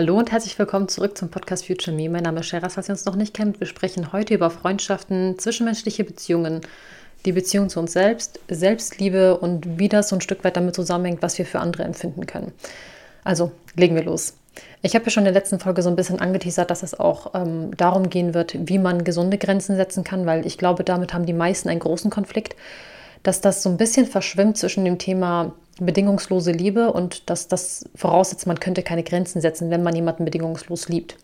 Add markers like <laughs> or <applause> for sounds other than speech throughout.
Hallo und herzlich willkommen zurück zum Podcast Future Me. Mein Name ist Sheraz, falls ihr uns noch nicht kennt. Wir sprechen heute über Freundschaften, zwischenmenschliche Beziehungen, die Beziehung zu uns selbst, Selbstliebe und wie das so ein Stück weit damit zusammenhängt, was wir für andere empfinden können. Also legen wir los. Ich habe ja schon in der letzten Folge so ein bisschen angeteasert, dass es auch ähm, darum gehen wird, wie man gesunde Grenzen setzen kann, weil ich glaube, damit haben die meisten einen großen Konflikt, dass das so ein bisschen verschwimmt zwischen dem Thema bedingungslose Liebe und dass das voraussetzt, man könnte keine Grenzen setzen, wenn man jemanden bedingungslos liebt.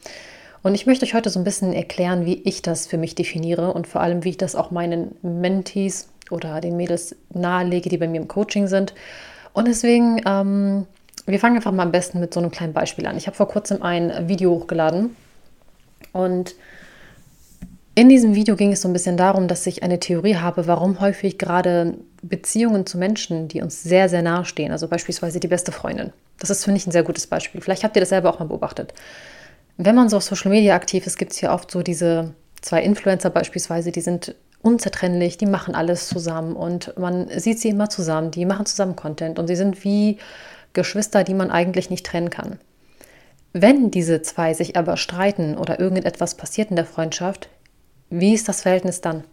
Und ich möchte euch heute so ein bisschen erklären, wie ich das für mich definiere und vor allem, wie ich das auch meinen Mentees oder den Mädels nahelege, die bei mir im Coaching sind. Und deswegen, ähm, wir fangen einfach mal am besten mit so einem kleinen Beispiel an. Ich habe vor kurzem ein Video hochgeladen und in diesem Video ging es so ein bisschen darum, dass ich eine Theorie habe, warum häufig gerade Beziehungen zu Menschen, die uns sehr, sehr nahe stehen, also beispielsweise die beste Freundin, das ist, finde ich, ein sehr gutes Beispiel. Vielleicht habt ihr das selber auch mal beobachtet. Wenn man so auf Social Media aktiv ist, gibt es hier oft so diese zwei Influencer beispielsweise, die sind unzertrennlich, die machen alles zusammen und man sieht sie immer zusammen, die machen zusammen Content und sie sind wie Geschwister, die man eigentlich nicht trennen kann. Wenn diese zwei sich aber streiten oder irgendetwas passiert in der Freundschaft, wie ist das Verhältnis dann?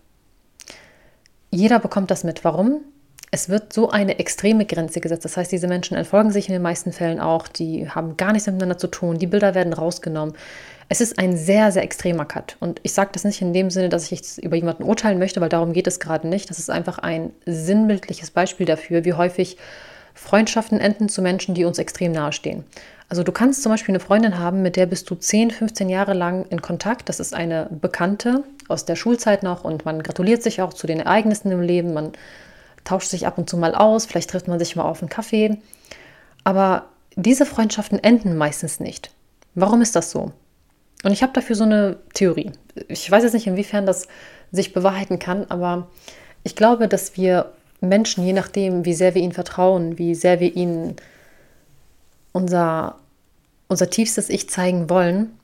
Jeder bekommt das mit. Warum? Es wird so eine extreme Grenze gesetzt. Das heißt, diese Menschen entfolgen sich in den meisten Fällen auch. Die haben gar nichts miteinander zu tun. Die Bilder werden rausgenommen. Es ist ein sehr, sehr extremer Cut. Und ich sage das nicht in dem Sinne, dass ich jetzt über jemanden urteilen möchte, weil darum geht es gerade nicht. Das ist einfach ein sinnbildliches Beispiel dafür, wie häufig Freundschaften enden zu Menschen, die uns extrem nahestehen. Also du kannst zum Beispiel eine Freundin haben, mit der bist du 10, 15 Jahre lang in Kontakt. Das ist eine Bekannte aus der Schulzeit noch und man gratuliert sich auch zu den Ereignissen im Leben. Man tauscht sich ab und zu mal aus, vielleicht trifft man sich mal auf einen Kaffee. Aber diese Freundschaften enden meistens nicht. Warum ist das so? Und ich habe dafür so eine Theorie. Ich weiß jetzt nicht, inwiefern das sich bewahrheiten kann, aber ich glaube, dass wir Menschen, je nachdem, wie sehr wir ihnen vertrauen, wie sehr wir ihnen unser, unser tiefstes Ich zeigen wollen,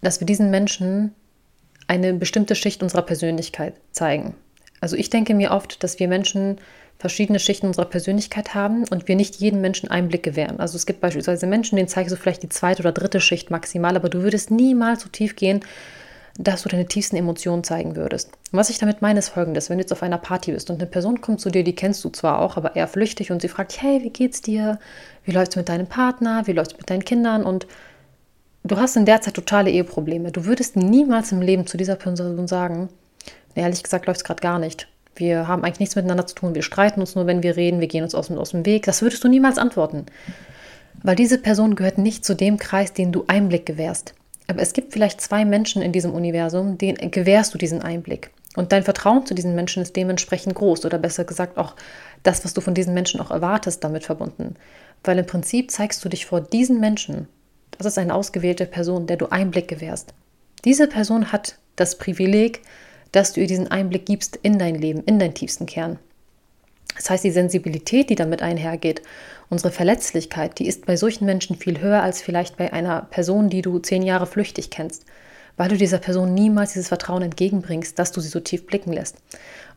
dass wir diesen Menschen eine bestimmte Schicht unserer Persönlichkeit zeigen. Also ich denke mir oft, dass wir Menschen verschiedene Schichten unserer Persönlichkeit haben und wir nicht jedem Menschen Einblick gewähren. Also es gibt beispielsweise Menschen, denen zeigst du vielleicht die zweite oder dritte Schicht maximal, aber du würdest niemals so tief gehen, dass du deine tiefsten Emotionen zeigen würdest. Und was ich damit meine, ist folgendes: Wenn du jetzt auf einer Party bist und eine Person kommt zu dir, die kennst du zwar auch, aber eher flüchtig und sie fragt, hey, wie geht's dir? Wie läuft's mit deinem Partner? Wie läuft's mit deinen Kindern? Und du hast in der Zeit totale Eheprobleme. Du würdest niemals im Leben zu dieser Person sagen, ehrlich gesagt läuft es gerade gar nicht. Wir haben eigentlich nichts miteinander zu tun. Wir streiten uns nur, wenn wir reden. Wir gehen uns aus, aus dem Weg. Das würdest du niemals antworten. Weil diese Person gehört nicht zu dem Kreis, den du Einblick gewährst. Aber es gibt vielleicht zwei Menschen in diesem Universum, denen gewährst du diesen Einblick. Und dein Vertrauen zu diesen Menschen ist dementsprechend groß oder besser gesagt auch das, was du von diesen Menschen auch erwartest, damit verbunden. Weil im Prinzip zeigst du dich vor diesen Menschen. Das ist eine ausgewählte Person, der du Einblick gewährst. Diese Person hat das Privileg, dass du ihr diesen Einblick gibst in dein Leben, in deinen tiefsten Kern. Das heißt, die Sensibilität, die damit einhergeht, unsere Verletzlichkeit, die ist bei solchen Menschen viel höher als vielleicht bei einer Person, die du zehn Jahre flüchtig kennst, weil du dieser Person niemals dieses Vertrauen entgegenbringst, dass du sie so tief blicken lässt.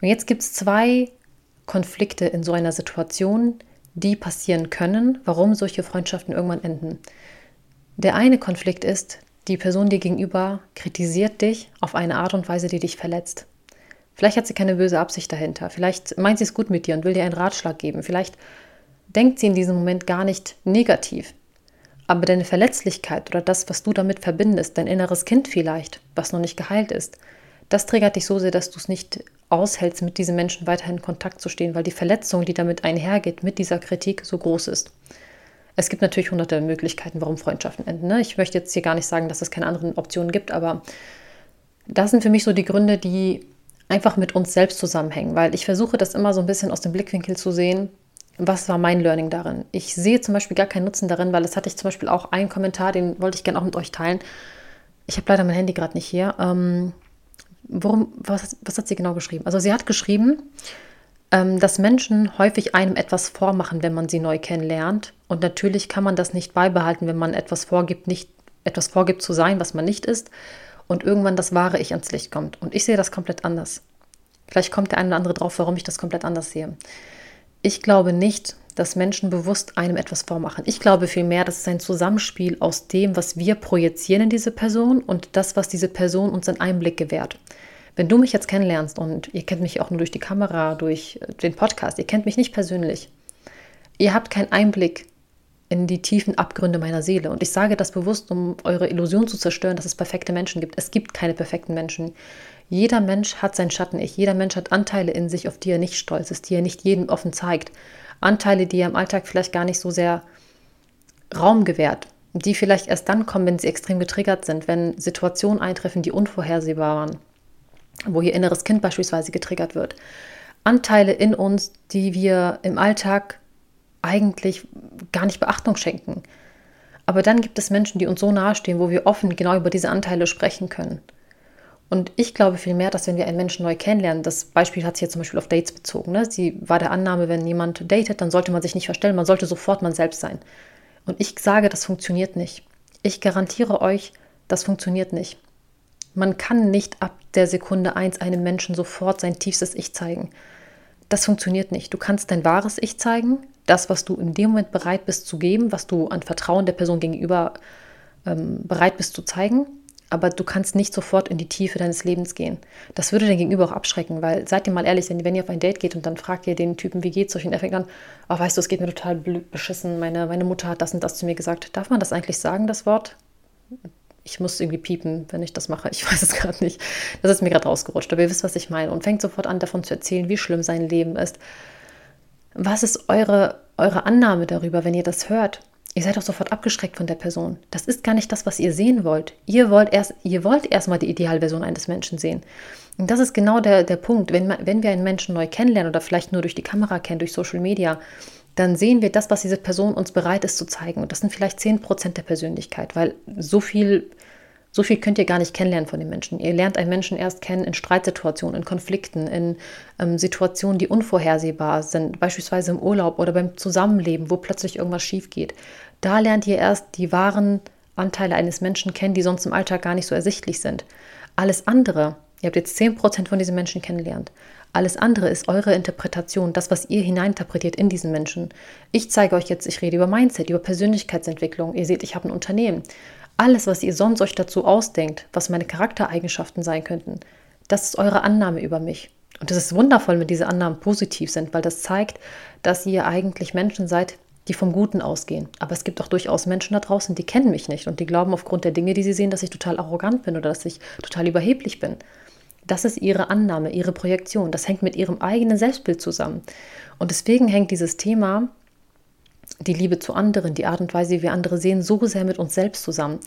Und jetzt gibt es zwei Konflikte in so einer Situation, die passieren können, warum solche Freundschaften irgendwann enden. Der eine Konflikt ist, die Person dir gegenüber kritisiert dich auf eine Art und Weise, die dich verletzt. Vielleicht hat sie keine böse Absicht dahinter. Vielleicht meint sie es gut mit dir und will dir einen Ratschlag geben. Vielleicht denkt sie in diesem Moment gar nicht negativ. Aber deine Verletzlichkeit oder das, was du damit verbindest, dein inneres Kind vielleicht, was noch nicht geheilt ist, das triggert dich so sehr, dass du es nicht aushältst, mit diesen Menschen weiterhin in Kontakt zu stehen, weil die Verletzung, die damit einhergeht, mit dieser Kritik so groß ist. Es gibt natürlich hunderte Möglichkeiten, warum Freundschaften enden. Ne? Ich möchte jetzt hier gar nicht sagen, dass es keine anderen Optionen gibt, aber das sind für mich so die Gründe, die einfach mit uns selbst zusammenhängen, weil ich versuche das immer so ein bisschen aus dem Blickwinkel zu sehen, was war mein Learning darin? Ich sehe zum Beispiel gar keinen Nutzen darin, weil das hatte ich zum Beispiel auch einen Kommentar, den wollte ich gerne auch mit euch teilen. Ich habe leider mein Handy gerade nicht hier. Ähm, worum, was, was hat sie genau geschrieben? Also sie hat geschrieben, dass Menschen häufig einem etwas vormachen, wenn man sie neu kennenlernt. Und natürlich kann man das nicht beibehalten, wenn man etwas vorgibt, nicht etwas vorgibt zu sein, was man nicht ist und irgendwann das wahre Ich ans Licht kommt. Und ich sehe das komplett anders. Vielleicht kommt der eine oder andere drauf, warum ich das komplett anders sehe. Ich glaube nicht, dass Menschen bewusst einem etwas vormachen. Ich glaube vielmehr, das ist ein Zusammenspiel aus dem, was wir projizieren in diese Person und das, was diese Person uns in Einblick gewährt. Wenn du mich jetzt kennenlernst und ihr kennt mich auch nur durch die Kamera, durch den Podcast, ihr kennt mich nicht persönlich, ihr habt keinen Einblick in die tiefen Abgründe meiner Seele. Und ich sage das bewusst, um eure Illusion zu zerstören, dass es perfekte Menschen gibt. Es gibt keine perfekten Menschen. Jeder Mensch hat sein Schatten-Ich. Jeder Mensch hat Anteile in sich, auf die er nicht stolz ist, die er nicht jedem offen zeigt. Anteile, die er im Alltag vielleicht gar nicht so sehr Raum gewährt. Die vielleicht erst dann kommen, wenn sie extrem getriggert sind, wenn Situationen eintreffen, die unvorhersehbar waren, wo ihr inneres Kind beispielsweise getriggert wird. Anteile in uns, die wir im Alltag eigentlich gar nicht Beachtung schenken. Aber dann gibt es Menschen, die uns so nahestehen, wo wir offen genau über diese Anteile sprechen können. Und ich glaube vielmehr, dass wenn wir einen Menschen neu kennenlernen, das Beispiel hat sich jetzt zum Beispiel auf Dates bezogen. Ne? Sie war der Annahme, wenn jemand datet, dann sollte man sich nicht verstellen, man sollte sofort man selbst sein. Und ich sage, das funktioniert nicht. Ich garantiere euch, das funktioniert nicht. Man kann nicht ab der Sekunde 1 einem Menschen sofort sein tiefstes Ich zeigen. Das funktioniert nicht. Du kannst dein wahres Ich zeigen, das, was du in dem Moment bereit bist zu geben, was du an Vertrauen der Person gegenüber ähm, bereit bist zu zeigen, aber du kannst nicht sofort in die Tiefe deines Lebens gehen. Das würde dein Gegenüber auch abschrecken, weil seid ihr mal ehrlich, wenn ihr auf ein Date geht und dann fragt ihr den Typen, wie geht's euch? Und er fängt an, oh, weißt du, es geht mir total beschissen, meine, meine Mutter hat das und das zu mir gesagt. Darf man das eigentlich sagen, das Wort? Ich muss irgendwie piepen, wenn ich das mache. Ich <laughs> weiß es gerade nicht. Das ist mir gerade rausgerutscht, aber ihr wisst, was ich meine. Und fängt sofort an, davon zu erzählen, wie schlimm sein Leben ist. Was ist eure, eure Annahme darüber, wenn ihr das hört? Ihr seid doch sofort abgeschreckt von der Person. Das ist gar nicht das, was ihr sehen wollt. Ihr wollt erst, ihr wollt erstmal die Idealversion eines Menschen sehen. Und das ist genau der, der Punkt. Wenn, wenn wir einen Menschen neu kennenlernen oder vielleicht nur durch die Kamera kennen, durch Social Media, dann sehen wir das, was diese Person uns bereit ist zu zeigen. Und das sind vielleicht 10% der Persönlichkeit, weil so viel so viel könnt ihr gar nicht kennenlernen von den Menschen. Ihr lernt einen Menschen erst kennen in Streitsituationen, in Konflikten, in ähm, Situationen, die unvorhersehbar sind, beispielsweise im Urlaub oder beim Zusammenleben, wo plötzlich irgendwas schief geht. Da lernt ihr erst die wahren Anteile eines Menschen kennen, die sonst im Alltag gar nicht so ersichtlich sind. Alles andere, ihr habt jetzt 10% von diesen Menschen kennengelernt. Alles andere ist eure Interpretation, das, was ihr hineininterpretiert in diesen Menschen. Ich zeige euch jetzt, ich rede über Mindset, über Persönlichkeitsentwicklung. Ihr seht, ich habe ein Unternehmen. Alles, was ihr sonst euch dazu ausdenkt, was meine Charaktereigenschaften sein könnten, das ist eure Annahme über mich. Und es ist wundervoll, wenn diese Annahmen positiv sind, weil das zeigt, dass ihr eigentlich Menschen seid, die vom Guten ausgehen. Aber es gibt auch durchaus Menschen da draußen, die kennen mich nicht und die glauben aufgrund der Dinge, die sie sehen, dass ich total arrogant bin oder dass ich total überheblich bin. Das ist ihre Annahme, ihre Projektion. Das hängt mit ihrem eigenen Selbstbild zusammen. Und deswegen hängt dieses Thema die Liebe zu anderen, die Art und Weise, wie wir andere sehen, so sehr mit uns selbst zusammen.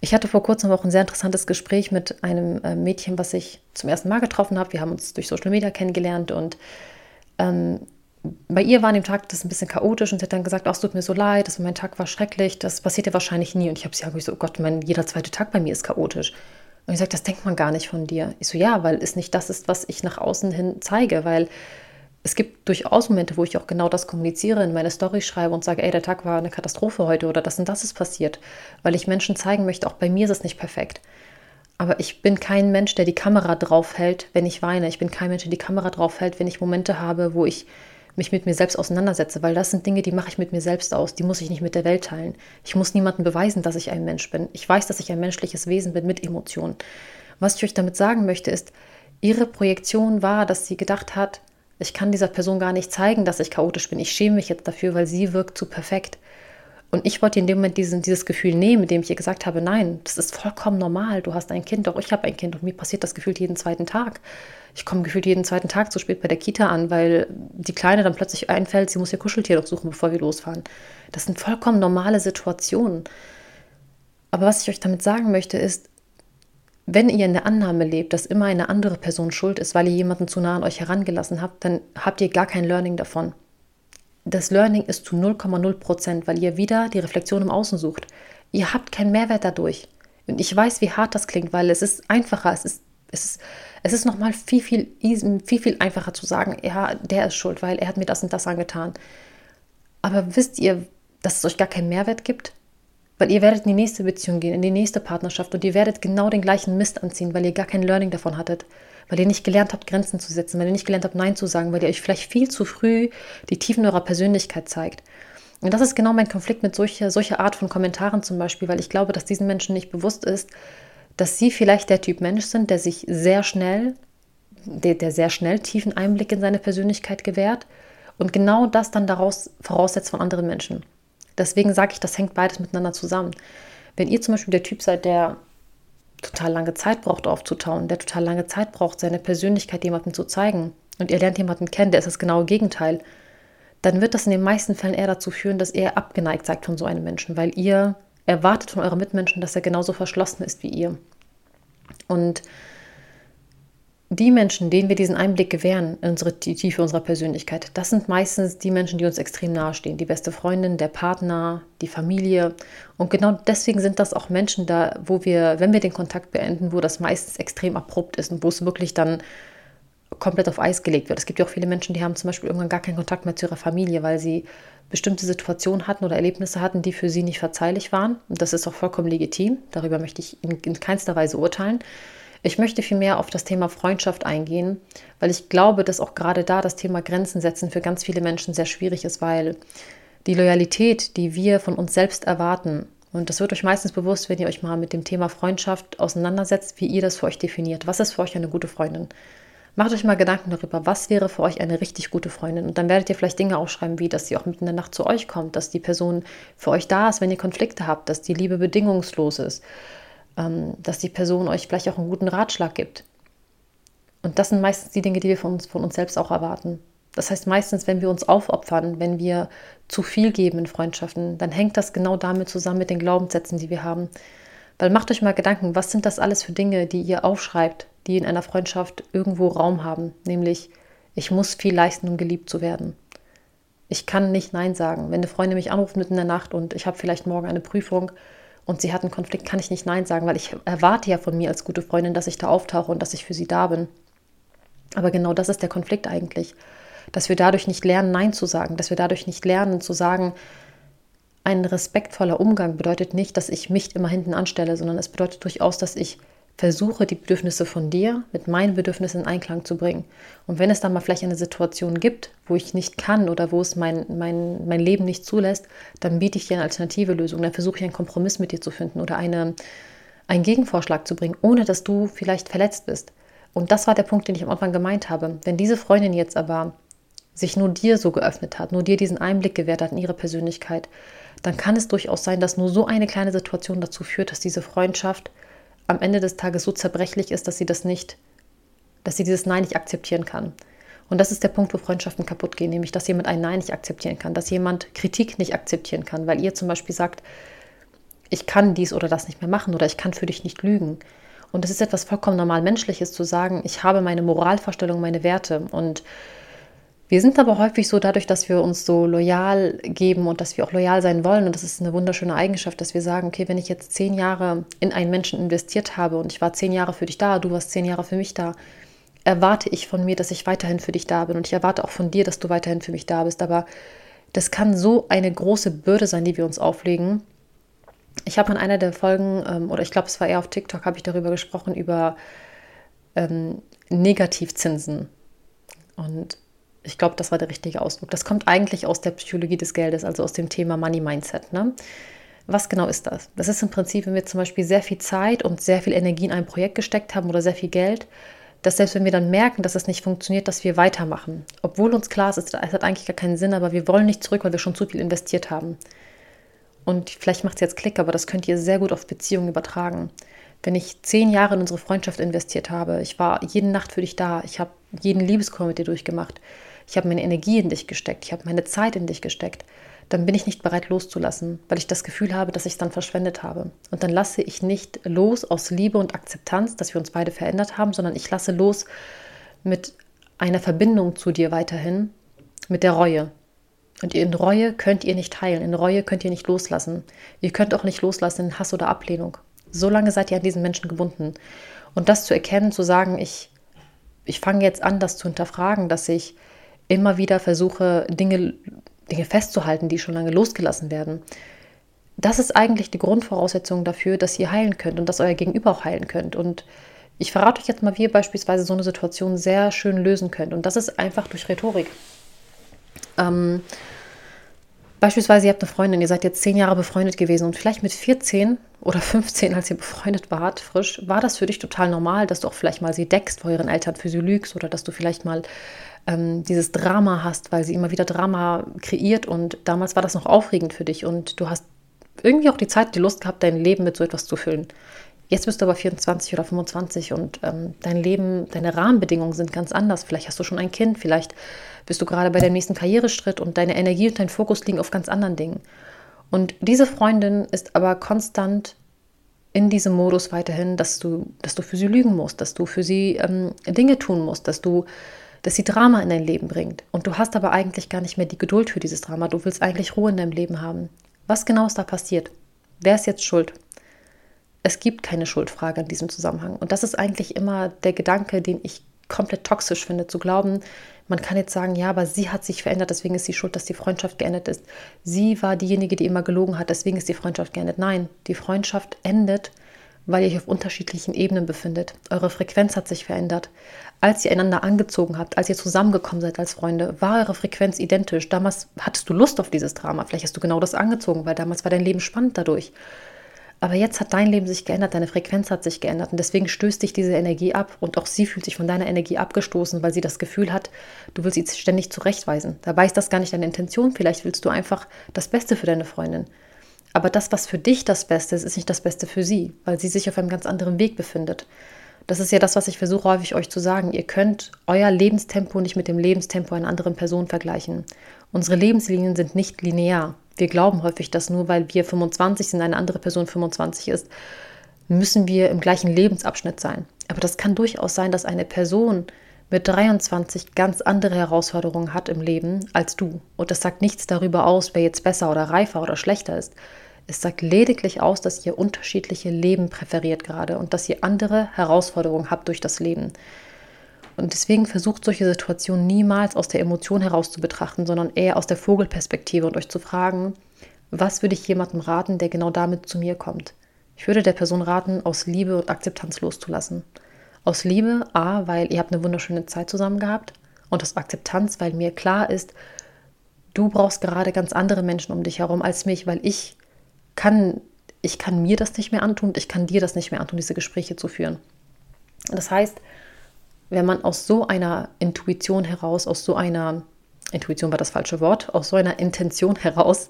Ich hatte vor kurzem auch ein sehr interessantes Gespräch mit einem äh, Mädchen, was ich zum ersten Mal getroffen habe. Wir haben uns durch Social Media kennengelernt und ähm, bei ihr war an dem Tag das ein bisschen chaotisch und sie hat dann gesagt, ach, es tut mir so leid, das, mein Tag war schrecklich, das passiert ja wahrscheinlich nie. Und ich habe sie gesagt, so, oh Gott, mein, jeder zweite Tag bei mir ist chaotisch. Und ich sage, das denkt man gar nicht von dir. Ich so, ja, weil es nicht das ist, was ich nach außen hin zeige, weil es gibt durchaus Momente, wo ich auch genau das kommuniziere, in meine Story schreibe und sage, ey, der Tag war eine Katastrophe heute oder das und das ist passiert, weil ich Menschen zeigen möchte, auch bei mir ist es nicht perfekt. Aber ich bin kein Mensch, der die Kamera draufhält, wenn ich weine. Ich bin kein Mensch, der die Kamera draufhält, wenn ich Momente habe, wo ich mich mit mir selbst auseinandersetze, weil das sind Dinge, die mache ich mit mir selbst aus, die muss ich nicht mit der Welt teilen. Ich muss niemandem beweisen, dass ich ein Mensch bin. Ich weiß, dass ich ein menschliches Wesen bin mit Emotionen. Was ich euch damit sagen möchte, ist, ihre Projektion war, dass sie gedacht hat, ich kann dieser Person gar nicht zeigen, dass ich chaotisch bin. Ich schäme mich jetzt dafür, weil sie wirkt zu perfekt. Und ich wollte in dem Moment diesen, dieses Gefühl nehmen, indem ich ihr gesagt habe, nein, das ist vollkommen normal. Du hast ein Kind, doch ich habe ein Kind und mir passiert das gefühlt jeden zweiten Tag. Ich komme gefühlt jeden zweiten Tag zu spät bei der Kita an, weil die Kleine dann plötzlich einfällt, sie muss ihr Kuscheltier doch suchen, bevor wir losfahren. Das sind vollkommen normale Situationen. Aber was ich euch damit sagen möchte, ist, wenn ihr in der Annahme lebt, dass immer eine andere Person schuld ist, weil ihr jemanden zu nah an euch herangelassen habt, dann habt ihr gar kein Learning davon. Das Learning ist zu 0,0 Prozent, weil ihr wieder die Reflexion im Außen sucht. Ihr habt keinen Mehrwert dadurch. Und ich weiß, wie hart das klingt, weil es ist einfacher, es ist, es ist, es ist nochmal viel, viel, viel, viel einfacher zu sagen, ja, der ist schuld, weil er hat mir das und das angetan. Aber wisst ihr, dass es euch gar keinen Mehrwert gibt? Weil ihr werdet in die nächste Beziehung gehen, in die nächste Partnerschaft und ihr werdet genau den gleichen Mist anziehen, weil ihr gar kein Learning davon hattet. Weil ihr nicht gelernt habt, Grenzen zu setzen, weil ihr nicht gelernt habt, Nein zu sagen, weil ihr euch vielleicht viel zu früh die Tiefen eurer Persönlichkeit zeigt. Und das ist genau mein Konflikt mit solcher, solcher Art von Kommentaren zum Beispiel, weil ich glaube, dass diesen Menschen nicht bewusst ist, dass sie vielleicht der Typ Mensch sind, der sich sehr schnell, der, der sehr schnell tiefen Einblick in seine Persönlichkeit gewährt und genau das dann daraus voraussetzt von anderen Menschen. Deswegen sage ich, das hängt beides miteinander zusammen. Wenn ihr zum Beispiel der Typ seid, der total lange Zeit braucht aufzutauen, der total lange Zeit braucht, seine Persönlichkeit jemandem zu zeigen. Und ihr lernt jemanden kennen, der ist das genaue Gegenteil, dann wird das in den meisten Fällen eher dazu führen, dass ihr abgeneigt seid von so einem Menschen, weil ihr erwartet von eurem Mitmenschen, dass er genauso verschlossen ist wie ihr. Und die Menschen, denen wir diesen Einblick gewähren in unsere die Tiefe unserer Persönlichkeit, das sind meistens die Menschen, die uns extrem nahestehen. Die beste Freundin, der Partner, die Familie. Und genau deswegen sind das auch Menschen da, wo wir, wenn wir den Kontakt beenden, wo das meistens extrem abrupt ist und wo es wirklich dann komplett auf Eis gelegt wird. Es gibt ja auch viele Menschen, die haben zum Beispiel irgendwann gar keinen Kontakt mehr zu ihrer Familie, weil sie bestimmte Situationen hatten oder Erlebnisse hatten, die für sie nicht verzeihlich waren. Und das ist auch vollkommen legitim. Darüber möchte ich in, in keinster Weise urteilen. Ich möchte vielmehr auf das Thema Freundschaft eingehen, weil ich glaube, dass auch gerade da das Thema Grenzen setzen für ganz viele Menschen sehr schwierig ist, weil die Loyalität, die wir von uns selbst erwarten, und das wird euch meistens bewusst, wenn ihr euch mal mit dem Thema Freundschaft auseinandersetzt, wie ihr das für euch definiert. Was ist für euch eine gute Freundin? Macht euch mal Gedanken darüber, was wäre für euch eine richtig gute Freundin. Und dann werdet ihr vielleicht Dinge aufschreiben, wie, dass sie auch mitten in der Nacht zu euch kommt, dass die Person für euch da ist, wenn ihr Konflikte habt, dass die Liebe bedingungslos ist, dass die Person euch vielleicht auch einen guten Ratschlag gibt. Und das sind meistens die Dinge, die wir von uns, von uns selbst auch erwarten. Das heißt, meistens, wenn wir uns aufopfern, wenn wir zu viel geben in Freundschaften, dann hängt das genau damit zusammen mit den Glaubenssätzen, die wir haben. Weil macht euch mal Gedanken, was sind das alles für Dinge, die ihr aufschreibt, die in einer Freundschaft irgendwo Raum haben? Nämlich, ich muss viel leisten, um geliebt zu werden. Ich kann nicht Nein sagen. Wenn eine Freundin mich anruft mitten in der Nacht und ich habe vielleicht morgen eine Prüfung und sie hat einen Konflikt, kann ich nicht Nein sagen, weil ich erwarte ja von mir als gute Freundin, dass ich da auftauche und dass ich für sie da bin. Aber genau das ist der Konflikt eigentlich. Dass wir dadurch nicht lernen, Nein zu sagen, dass wir dadurch nicht lernen zu sagen, ein respektvoller Umgang bedeutet nicht, dass ich mich immer hinten anstelle, sondern es bedeutet durchaus, dass ich versuche, die Bedürfnisse von dir mit meinen Bedürfnissen in Einklang zu bringen. Und wenn es dann mal vielleicht eine Situation gibt, wo ich nicht kann oder wo es mein, mein, mein Leben nicht zulässt, dann biete ich dir eine alternative Lösung. Dann versuche ich einen Kompromiss mit dir zu finden oder eine, einen Gegenvorschlag zu bringen, ohne dass du vielleicht verletzt bist. Und das war der Punkt, den ich am Anfang gemeint habe. Wenn diese Freundin jetzt aber sich nur dir so geöffnet hat, nur dir diesen Einblick gewährt hat in ihre Persönlichkeit, dann kann es durchaus sein, dass nur so eine kleine Situation dazu führt, dass diese Freundschaft am Ende des Tages so zerbrechlich ist, dass sie das nicht, dass sie dieses Nein nicht akzeptieren kann. Und das ist der Punkt, wo Freundschaften kaputt gehen, nämlich dass jemand ein Nein nicht akzeptieren kann, dass jemand Kritik nicht akzeptieren kann, weil ihr zum Beispiel sagt, ich kann dies oder das nicht mehr machen oder ich kann für dich nicht lügen. Und es ist etwas vollkommen normal Menschliches zu sagen, ich habe meine Moralvorstellung, meine Werte und wir sind aber häufig so dadurch, dass wir uns so loyal geben und dass wir auch loyal sein wollen. Und das ist eine wunderschöne Eigenschaft, dass wir sagen, okay, wenn ich jetzt zehn Jahre in einen Menschen investiert habe und ich war zehn Jahre für dich da, du warst zehn Jahre für mich da, erwarte ich von mir, dass ich weiterhin für dich da bin. Und ich erwarte auch von dir, dass du weiterhin für mich da bist. Aber das kann so eine große Bürde sein, die wir uns auflegen. Ich habe in einer der Folgen, ähm, oder ich glaube, es war eher auf TikTok, habe ich darüber gesprochen, über ähm, Negativzinsen. Und ich glaube, das war der richtige Ausdruck. Das kommt eigentlich aus der Psychologie des Geldes, also aus dem Thema Money Mindset. Ne? Was genau ist das? Das ist im Prinzip, wenn wir zum Beispiel sehr viel Zeit und sehr viel Energie in ein Projekt gesteckt haben oder sehr viel Geld, dass selbst wenn wir dann merken, dass das nicht funktioniert, dass wir weitermachen. Obwohl uns klar ist, es hat eigentlich gar keinen Sinn, aber wir wollen nicht zurück, weil wir schon zu viel investiert haben. Und vielleicht macht es jetzt Klick, aber das könnt ihr sehr gut auf Beziehungen übertragen. Wenn ich zehn Jahre in unsere Freundschaft investiert habe, ich war jede Nacht für dich da, ich habe jeden Liebescall mit dir durchgemacht, ich habe meine Energie in dich gesteckt, ich habe meine Zeit in dich gesteckt, dann bin ich nicht bereit loszulassen, weil ich das Gefühl habe, dass ich es dann verschwendet habe. Und dann lasse ich nicht los aus Liebe und Akzeptanz, dass wir uns beide verändert haben, sondern ich lasse los mit einer Verbindung zu dir weiterhin, mit der Reue. Und in Reue könnt ihr nicht heilen, in Reue könnt ihr nicht loslassen. Ihr könnt auch nicht loslassen in Hass oder Ablehnung. So lange seid ihr an diesen Menschen gebunden. Und das zu erkennen, zu sagen, ich, ich fange jetzt an, das zu hinterfragen, dass ich immer wieder versuche, Dinge, Dinge festzuhalten, die schon lange losgelassen werden. Das ist eigentlich die Grundvoraussetzung dafür, dass ihr heilen könnt und dass euer Gegenüber auch heilen könnt. Und Ich verrate euch jetzt mal, wie ihr beispielsweise so eine Situation sehr schön lösen könnt. Und das ist einfach durch Rhetorik. Ähm, beispielsweise, ihr habt eine Freundin, ihr seid jetzt zehn Jahre befreundet gewesen und vielleicht mit 14 oder 15, als ihr befreundet wart, frisch, war das für dich total normal, dass du auch vielleicht mal sie deckst vor ihren Eltern für sie lügst oder dass du vielleicht mal ähm, dieses Drama hast, weil sie immer wieder Drama kreiert und damals war das noch aufregend für dich und du hast irgendwie auch die Zeit, die Lust gehabt, dein Leben mit so etwas zu füllen. Jetzt bist du aber 24 oder 25 und ähm, dein Leben, deine Rahmenbedingungen sind ganz anders. Vielleicht hast du schon ein Kind, vielleicht bist du gerade bei deinem nächsten Karriereschritt und deine Energie und dein Fokus liegen auf ganz anderen Dingen. Und diese Freundin ist aber konstant in diesem Modus weiterhin, dass du, dass du für sie lügen musst, dass du für sie ähm, Dinge tun musst, dass du, dass sie Drama in dein Leben bringt. Und du hast aber eigentlich gar nicht mehr die Geduld für dieses Drama. Du willst eigentlich Ruhe in deinem Leben haben. Was genau ist da passiert? Wer ist jetzt schuld? es gibt keine Schuldfrage in diesem Zusammenhang. Und das ist eigentlich immer der Gedanke, den ich komplett toxisch finde, zu glauben, man kann jetzt sagen, ja, aber sie hat sich verändert, deswegen ist sie schuld, dass die Freundschaft geendet ist. Sie war diejenige, die immer gelogen hat, deswegen ist die Freundschaft geendet. Nein, die Freundschaft endet, weil ihr euch auf unterschiedlichen Ebenen befindet. Eure Frequenz hat sich verändert. Als ihr einander angezogen habt, als ihr zusammengekommen seid als Freunde, war eure Frequenz identisch. Damals hattest du Lust auf dieses Drama. Vielleicht hast du genau das angezogen, weil damals war dein Leben spannend dadurch. Aber jetzt hat dein Leben sich geändert, deine Frequenz hat sich geändert und deswegen stößt dich diese Energie ab und auch sie fühlt sich von deiner Energie abgestoßen, weil sie das Gefühl hat, du willst sie ständig zurechtweisen. Dabei ist das gar nicht deine Intention, vielleicht willst du einfach das Beste für deine Freundin. Aber das, was für dich das Beste ist, ist nicht das Beste für sie, weil sie sich auf einem ganz anderen Weg befindet. Das ist ja das, was ich versuche häufig euch zu sagen. Ihr könnt euer Lebenstempo nicht mit dem Lebenstempo einer anderen Person vergleichen. Unsere Lebenslinien sind nicht linear. Wir glauben häufig, dass nur weil wir 25 sind, eine andere Person 25 ist, müssen wir im gleichen Lebensabschnitt sein. Aber das kann durchaus sein, dass eine Person mit 23 ganz andere Herausforderungen hat im Leben als du. Und das sagt nichts darüber aus, wer jetzt besser oder reifer oder schlechter ist. Es sagt lediglich aus, dass ihr unterschiedliche Leben präferiert gerade und dass ihr andere Herausforderungen habt durch das Leben. Und deswegen versucht solche Situationen niemals aus der Emotion heraus zu betrachten, sondern eher aus der Vogelperspektive und euch zu fragen, was würde ich jemandem raten, der genau damit zu mir kommt? Ich würde der Person raten, aus Liebe und Akzeptanz loszulassen. Aus Liebe, A, weil ihr habt eine wunderschöne Zeit zusammen gehabt und aus Akzeptanz, weil mir klar ist, du brauchst gerade ganz andere Menschen um dich herum als mich, weil ich kann, ich kann mir das nicht mehr antun ich kann dir das nicht mehr antun, diese Gespräche zu führen. Das heißt, wenn man aus so einer Intuition heraus, aus so einer, Intuition war das falsche Wort, aus so einer Intention heraus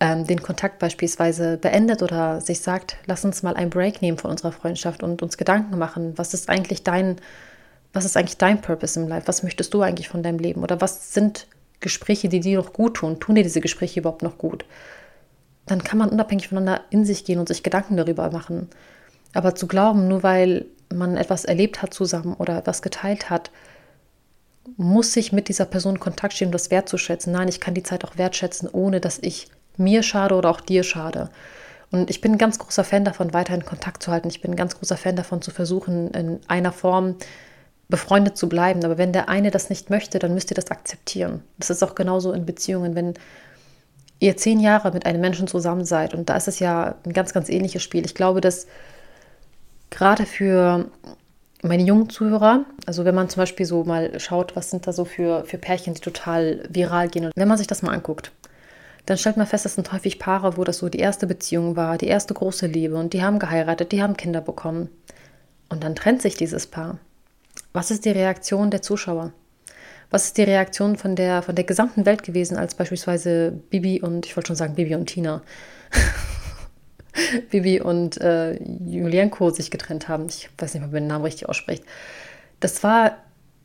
ähm, den Kontakt beispielsweise beendet oder sich sagt, lass uns mal einen Break nehmen von unserer Freundschaft und uns Gedanken machen, was ist eigentlich dein, was ist eigentlich dein Purpose im Life? Was möchtest du eigentlich von deinem Leben? Oder was sind Gespräche, die dir noch gut tun? Tun dir diese Gespräche überhaupt noch gut? Dann kann man unabhängig voneinander in sich gehen und sich Gedanken darüber machen. Aber zu glauben, nur weil man etwas erlebt hat zusammen oder etwas geteilt hat, muss ich mit dieser Person Kontakt stehen, um das wertzuschätzen. Nein, ich kann die Zeit auch wertschätzen, ohne dass ich mir schade oder auch dir schade. Und ich bin ein ganz großer Fan davon, weiterhin Kontakt zu halten. Ich bin ein ganz großer Fan davon, zu versuchen, in einer Form befreundet zu bleiben. Aber wenn der eine das nicht möchte, dann müsst ihr das akzeptieren. Das ist auch genauso in Beziehungen. Wenn ihr zehn Jahre mit einem Menschen zusammen seid, und da ist es ja ein ganz, ganz ähnliches Spiel. Ich glaube, dass gerade für meine jungen Zuhörer, also wenn man zum Beispiel so mal schaut, was sind da so für, für Pärchen, die total viral gehen, und wenn man sich das mal anguckt, dann stellt man fest, das sind häufig Paare, wo das so die erste Beziehung war, die erste große Liebe und die haben geheiratet, die haben Kinder bekommen. Und dann trennt sich dieses Paar. Was ist die Reaktion der Zuschauer? Was ist die Reaktion von der, von der gesamten Welt gewesen, als beispielsweise Bibi und, ich wollte schon sagen Bibi und Tina, <laughs> Bibi und äh, Julienko sich getrennt haben. Ich weiß nicht, ob man den Namen richtig ausspricht. Das war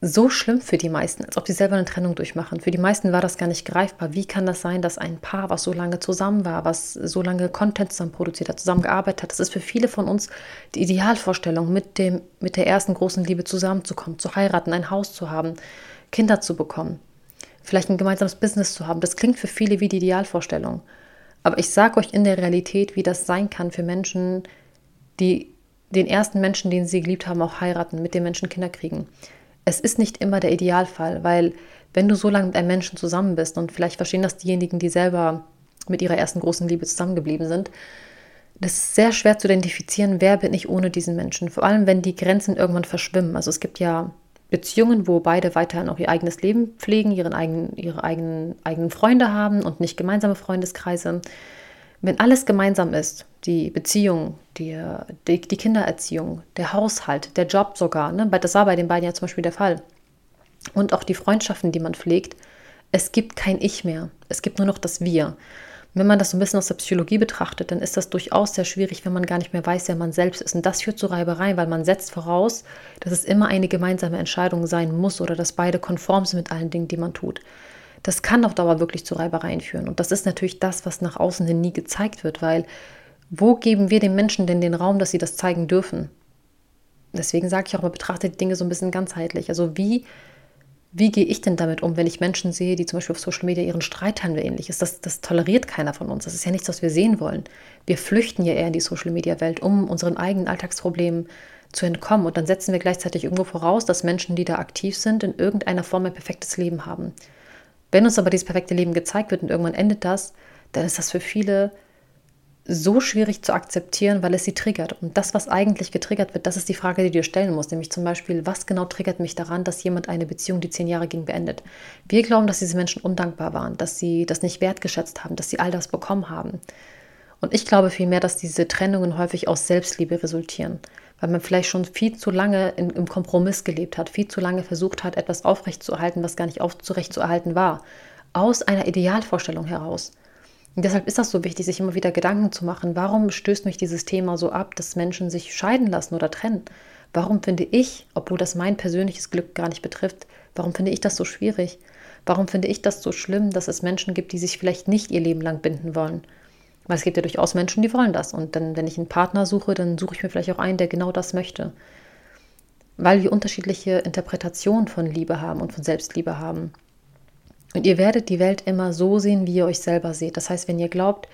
so schlimm für die meisten, als ob sie selber eine Trennung durchmachen. Für die meisten war das gar nicht greifbar. Wie kann das sein, dass ein Paar, was so lange zusammen war, was so lange Content zusammen produziert hat, zusammen gearbeitet hat, das ist für viele von uns die Idealvorstellung, mit, dem, mit der ersten großen Liebe zusammenzukommen, zu heiraten, ein Haus zu haben, Kinder zu bekommen, vielleicht ein gemeinsames Business zu haben. Das klingt für viele wie die Idealvorstellung. Aber ich sage euch in der Realität, wie das sein kann für Menschen, die den ersten Menschen, den sie geliebt haben, auch heiraten, mit dem Menschen Kinder kriegen. Es ist nicht immer der Idealfall, weil wenn du so lange mit einem Menschen zusammen bist und vielleicht verstehen das diejenigen, die selber mit ihrer ersten großen Liebe zusammengeblieben sind, das ist sehr schwer zu identifizieren, wer bin ich ohne diesen Menschen. Vor allem, wenn die Grenzen irgendwann verschwimmen. Also es gibt ja Beziehungen, wo beide weiterhin auch ihr eigenes Leben pflegen, ihren eigenen, ihre eigenen, eigenen Freunde haben und nicht gemeinsame Freundeskreise. Wenn alles gemeinsam ist, die Beziehung, die, die, die Kindererziehung, der Haushalt, der Job sogar, ne? das war bei den beiden ja zum Beispiel der Fall, und auch die Freundschaften, die man pflegt, es gibt kein Ich mehr. Es gibt nur noch das Wir. Wenn man das so ein bisschen aus der Psychologie betrachtet, dann ist das durchaus sehr schwierig, wenn man gar nicht mehr weiß, wer man selbst ist. Und das führt zu Reibereien, weil man setzt voraus, dass es immer eine gemeinsame Entscheidung sein muss oder dass beide konform sind mit allen Dingen, die man tut. Das kann auf Dauer wirklich zu Reibereien führen. Und das ist natürlich das, was nach außen hin nie gezeigt wird, weil wo geben wir den Menschen denn den Raum, dass sie das zeigen dürfen? Deswegen sage ich auch, man betrachtet die Dinge so ein bisschen ganzheitlich. Also wie wie gehe ich denn damit um, wenn ich Menschen sehe, die zum Beispiel auf Social Media ihren Streit haben oder ähnliches? Das, das toleriert keiner von uns. Das ist ja nichts, was wir sehen wollen. Wir flüchten ja eher in die Social Media Welt, um unseren eigenen Alltagsproblemen zu entkommen. Und dann setzen wir gleichzeitig irgendwo voraus, dass Menschen, die da aktiv sind, in irgendeiner Form ein perfektes Leben haben. Wenn uns aber dieses perfekte Leben gezeigt wird und irgendwann endet das, dann ist das für viele so schwierig zu akzeptieren, weil es sie triggert. Und das, was eigentlich getriggert wird, das ist die Frage, die du dir stellen musst. Nämlich zum Beispiel, was genau triggert mich daran, dass jemand eine Beziehung, die zehn Jahre ging, beendet? Wir glauben, dass diese Menschen undankbar waren, dass sie das nicht wertgeschätzt haben, dass sie all das bekommen haben. Und ich glaube vielmehr, dass diese Trennungen häufig aus Selbstliebe resultieren, weil man vielleicht schon viel zu lange in, im Kompromiss gelebt hat, viel zu lange versucht hat, etwas aufrechtzuerhalten, was gar nicht aufrechtzuerhalten war, aus einer Idealvorstellung heraus. Deshalb ist das so wichtig, sich immer wieder Gedanken zu machen, warum stößt mich dieses Thema so ab, dass Menschen sich scheiden lassen oder trennen? Warum finde ich, obwohl das mein persönliches Glück gar nicht betrifft, warum finde ich das so schwierig? Warum finde ich das so schlimm, dass es Menschen gibt, die sich vielleicht nicht ihr Leben lang binden wollen? Weil es gibt ja durchaus Menschen, die wollen das. Und dann, wenn ich einen Partner suche, dann suche ich mir vielleicht auch einen, der genau das möchte. Weil wir unterschiedliche Interpretationen von Liebe haben und von Selbstliebe haben. Und ihr werdet die Welt immer so sehen, wie ihr euch selber seht. Das heißt, wenn ihr glaubt,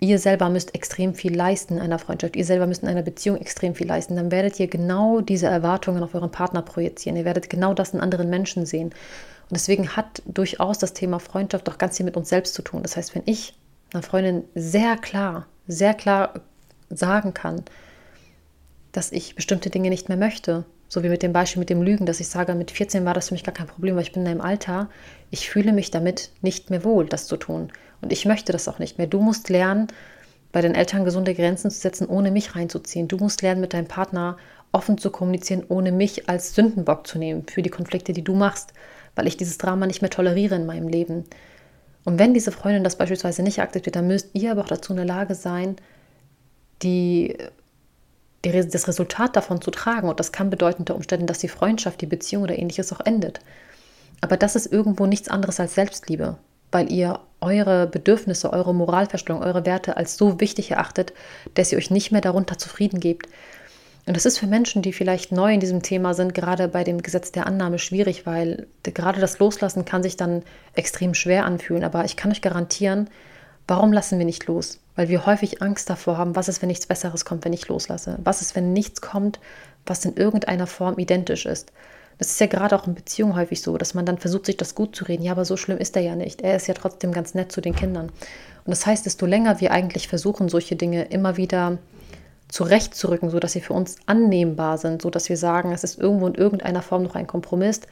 ihr selber müsst extrem viel leisten in einer Freundschaft, ihr selber müsst in einer Beziehung extrem viel leisten, dann werdet ihr genau diese Erwartungen auf euren Partner projizieren. Ihr werdet genau das in anderen Menschen sehen. Und deswegen hat durchaus das Thema Freundschaft doch ganz viel mit uns selbst zu tun. Das heißt, wenn ich einer Freundin sehr klar, sehr klar sagen kann, dass ich bestimmte Dinge nicht mehr möchte, so wie mit dem Beispiel mit dem Lügen, dass ich sage, mit 14 war das für mich gar kein Problem, weil ich bin in einem Alter, ich fühle mich damit nicht mehr wohl, das zu tun. Und ich möchte das auch nicht mehr. Du musst lernen, bei den Eltern gesunde Grenzen zu setzen, ohne mich reinzuziehen. Du musst lernen, mit deinem Partner offen zu kommunizieren, ohne mich als Sündenbock zu nehmen für die Konflikte, die du machst, weil ich dieses Drama nicht mehr toleriere in meinem Leben. Und wenn diese Freundin das beispielsweise nicht akzeptiert, dann müsst ihr aber auch dazu in der Lage sein, die das Resultat davon zu tragen. Und das kann bedeuten unter Umständen, dass die Freundschaft, die Beziehung oder ähnliches auch endet. Aber das ist irgendwo nichts anderes als Selbstliebe, weil ihr eure Bedürfnisse, eure Moralverstellung, eure Werte als so wichtig erachtet, dass ihr euch nicht mehr darunter zufrieden gebt. Und das ist für Menschen, die vielleicht neu in diesem Thema sind, gerade bei dem Gesetz der Annahme schwierig, weil gerade das Loslassen kann sich dann extrem schwer anfühlen. Aber ich kann euch garantieren, warum lassen wir nicht los? weil wir häufig Angst davor haben, was ist, wenn nichts Besseres kommt, wenn ich loslasse? Was ist, wenn nichts kommt, was in irgendeiner Form identisch ist? Das ist ja gerade auch in Beziehungen häufig so, dass man dann versucht, sich das gut zu reden. Ja, aber so schlimm ist er ja nicht. Er ist ja trotzdem ganz nett zu den Kindern. Und das heißt, desto länger wir eigentlich versuchen, solche Dinge immer wieder zurechtzurücken, sodass sie für uns annehmbar sind, sodass wir sagen, es ist irgendwo in irgendeiner Form noch ein Kompromiss,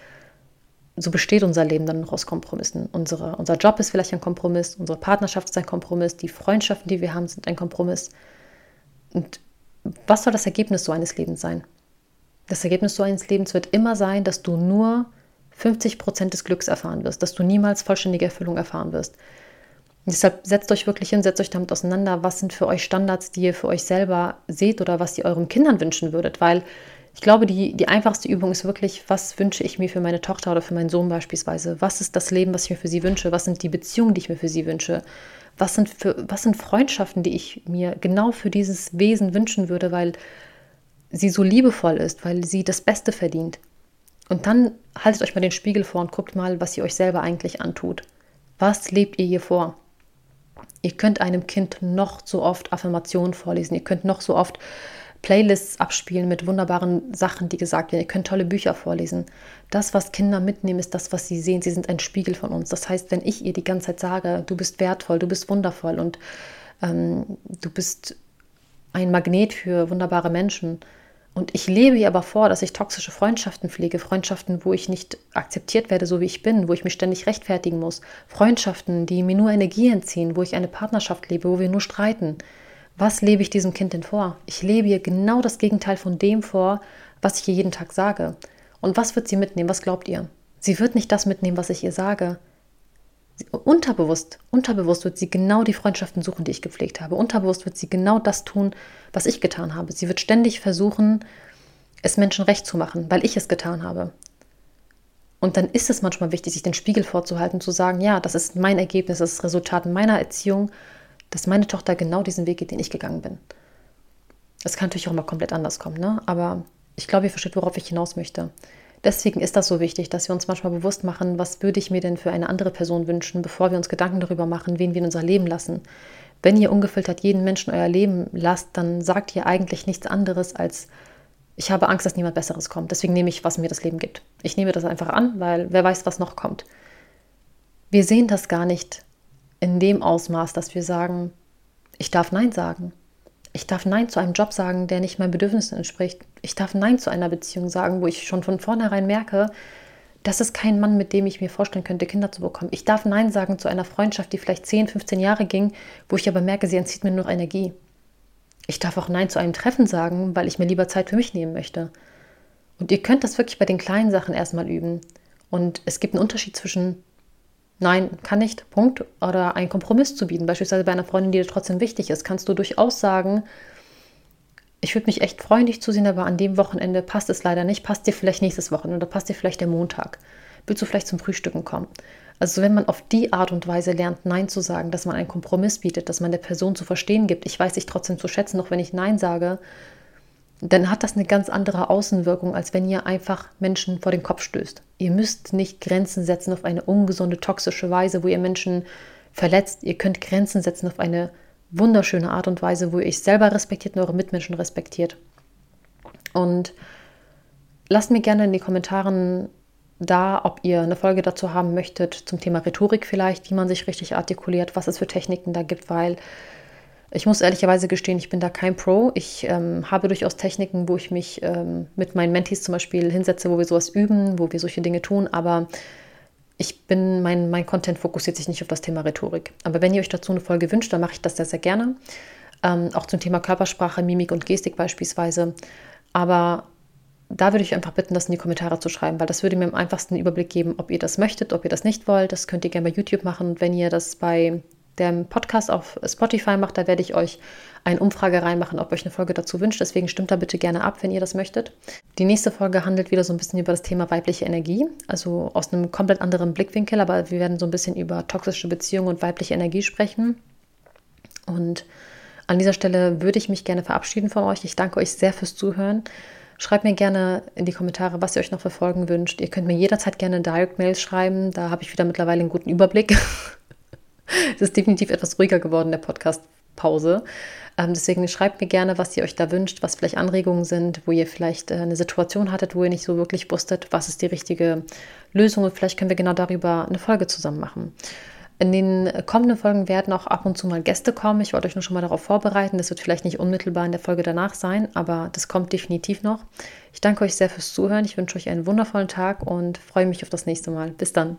so besteht unser Leben dann noch aus Kompromissen. Unsere, unser Job ist vielleicht ein Kompromiss, unsere Partnerschaft ist ein Kompromiss, die Freundschaften, die wir haben, sind ein Kompromiss. Und was soll das Ergebnis so eines Lebens sein? Das Ergebnis so eines Lebens wird immer sein, dass du nur 50 Prozent des Glücks erfahren wirst, dass du niemals vollständige Erfüllung erfahren wirst. Und deshalb setzt euch wirklich hin, setzt euch damit auseinander, was sind für euch Standards, die ihr für euch selber seht oder was ihr euren Kindern wünschen würdet, weil ich glaube, die, die einfachste Übung ist wirklich, was wünsche ich mir für meine Tochter oder für meinen Sohn beispielsweise? Was ist das Leben, was ich mir für sie wünsche? Was sind die Beziehungen, die ich mir für sie wünsche? Was sind, für, was sind Freundschaften, die ich mir genau für dieses Wesen wünschen würde, weil sie so liebevoll ist, weil sie das Beste verdient? Und dann haltet euch mal den Spiegel vor und guckt mal, was ihr euch selber eigentlich antut. Was lebt ihr hier vor? Ihr könnt einem Kind noch so oft Affirmationen vorlesen, ihr könnt noch so oft Playlists abspielen mit wunderbaren Sachen, die gesagt werden. Ihr könnt tolle Bücher vorlesen. Das, was Kinder mitnehmen, ist das, was sie sehen. Sie sind ein Spiegel von uns. Das heißt, wenn ich ihr die ganze Zeit sage, du bist wertvoll, du bist wundervoll und ähm, du bist ein Magnet für wunderbare Menschen. Und ich lebe ihr aber vor, dass ich toxische Freundschaften pflege, Freundschaften, wo ich nicht akzeptiert werde, so wie ich bin, wo ich mich ständig rechtfertigen muss, Freundschaften, die mir nur Energie entziehen, wo ich eine Partnerschaft lebe, wo wir nur streiten. Was lebe ich diesem Kind denn vor? Ich lebe ihr genau das Gegenteil von dem vor, was ich ihr jeden Tag sage. Und was wird sie mitnehmen? Was glaubt ihr? Sie wird nicht das mitnehmen, was ich ihr sage. Unterbewusst, unterbewusst wird sie genau die Freundschaften suchen, die ich gepflegt habe. Unterbewusst wird sie genau das tun, was ich getan habe. Sie wird ständig versuchen, es Menschen recht zu machen, weil ich es getan habe. Und dann ist es manchmal wichtig, sich den Spiegel vorzuhalten, zu sagen, ja, das ist mein Ergebnis, das ist das Resultat meiner Erziehung, dass meine Tochter genau diesen Weg geht, den ich gegangen bin. Das kann natürlich auch immer komplett anders kommen, ne? aber ich glaube, ihr versteht, worauf ich hinaus möchte. Deswegen ist das so wichtig, dass wir uns manchmal bewusst machen, was würde ich mir denn für eine andere Person wünschen, bevor wir uns Gedanken darüber machen, wen wir in unser Leben lassen. Wenn ihr ungefiltert jeden Menschen euer Leben lasst, dann sagt ihr eigentlich nichts anderes als, ich habe Angst, dass niemand Besseres kommt. Deswegen nehme ich, was mir das Leben gibt. Ich nehme das einfach an, weil wer weiß, was noch kommt. Wir sehen das gar nicht in dem Ausmaß, dass wir sagen, ich darf Nein sagen. Ich darf Nein zu einem Job sagen, der nicht meinen Bedürfnissen entspricht. Ich darf Nein zu einer Beziehung sagen, wo ich schon von vornherein merke, das ist kein Mann, mit dem ich mir vorstellen könnte, Kinder zu bekommen. Ich darf Nein sagen zu einer Freundschaft, die vielleicht 10, 15 Jahre ging, wo ich aber merke, sie entzieht mir nur Energie. Ich darf auch Nein zu einem Treffen sagen, weil ich mir lieber Zeit für mich nehmen möchte. Und ihr könnt das wirklich bei den kleinen Sachen erstmal üben. Und es gibt einen Unterschied zwischen Nein, kann nicht, Punkt. Oder einen Kompromiss zu bieten. Beispielsweise bei einer Freundin, die dir trotzdem wichtig ist, kannst du durchaus sagen, ich würde mich echt freuen, dich zu sehen, aber an dem Wochenende passt es leider nicht. Passt dir vielleicht nächstes Wochenende oder passt dir vielleicht der Montag? Willst du vielleicht zum Frühstücken kommen? Also wenn man auf die Art und Weise lernt, Nein zu sagen, dass man einen Kompromiss bietet, dass man der Person zu verstehen gibt, ich weiß dich trotzdem zu schätzen, auch wenn ich Nein sage, dann hat das eine ganz andere Außenwirkung, als wenn ihr einfach Menschen vor den Kopf stößt. Ihr müsst nicht Grenzen setzen auf eine ungesunde, toxische Weise, wo ihr Menschen verletzt. Ihr könnt Grenzen setzen auf eine wunderschöne Art und Weise, wo ihr euch selber respektiert und eure Mitmenschen respektiert. Und lasst mir gerne in die Kommentaren da, ob ihr eine Folge dazu haben möchtet, zum Thema Rhetorik vielleicht, wie man sich richtig artikuliert, was es für Techniken da gibt, weil ich muss ehrlicherweise gestehen, ich bin da kein Pro. Ich ähm, habe durchaus Techniken, wo ich mich ähm, mit meinen Mentees zum Beispiel hinsetze, wo wir sowas üben, wo wir solche Dinge tun, aber ich bin, mein, mein Content fokussiert sich nicht auf das Thema Rhetorik. Aber wenn ihr euch dazu eine Folge wünscht, dann mache ich das sehr, sehr gerne. Ähm, auch zum Thema Körpersprache, Mimik und Gestik beispielsweise. Aber da würde ich einfach bitten, das in die Kommentare zu schreiben, weil das würde mir am einfachsten Überblick geben, ob ihr das möchtet, ob ihr das nicht wollt. Das könnt ihr gerne bei YouTube machen. Und wenn ihr das bei der Podcast auf Spotify macht, da werde ich euch eine Umfrage reinmachen, ob euch eine Folge dazu wünscht. Deswegen stimmt da bitte gerne ab, wenn ihr das möchtet. Die nächste Folge handelt wieder so ein bisschen über das Thema weibliche Energie, also aus einem komplett anderen Blickwinkel, aber wir werden so ein bisschen über toxische Beziehungen und weibliche Energie sprechen. Und an dieser Stelle würde ich mich gerne verabschieden von euch. Ich danke euch sehr fürs Zuhören. Schreibt mir gerne in die Kommentare, was ihr euch noch für Folgen wünscht. Ihr könnt mir jederzeit gerne Direct-Mails schreiben. Da habe ich wieder mittlerweile einen guten Überblick. <laughs> es ist definitiv etwas ruhiger geworden, der Podcast-Pause. Ähm, deswegen schreibt mir gerne, was ihr euch da wünscht, was vielleicht Anregungen sind, wo ihr vielleicht äh, eine Situation hattet, wo ihr nicht so wirklich wusstet, was ist die richtige Lösung. Und vielleicht können wir genau darüber eine Folge zusammen machen. In den kommenden Folgen werden auch ab und zu mal Gäste kommen. Ich wollte euch nur schon mal darauf vorbereiten. Das wird vielleicht nicht unmittelbar in der Folge danach sein, aber das kommt definitiv noch. Ich danke euch sehr fürs Zuhören. Ich wünsche euch einen wundervollen Tag und freue mich auf das nächste Mal. Bis dann.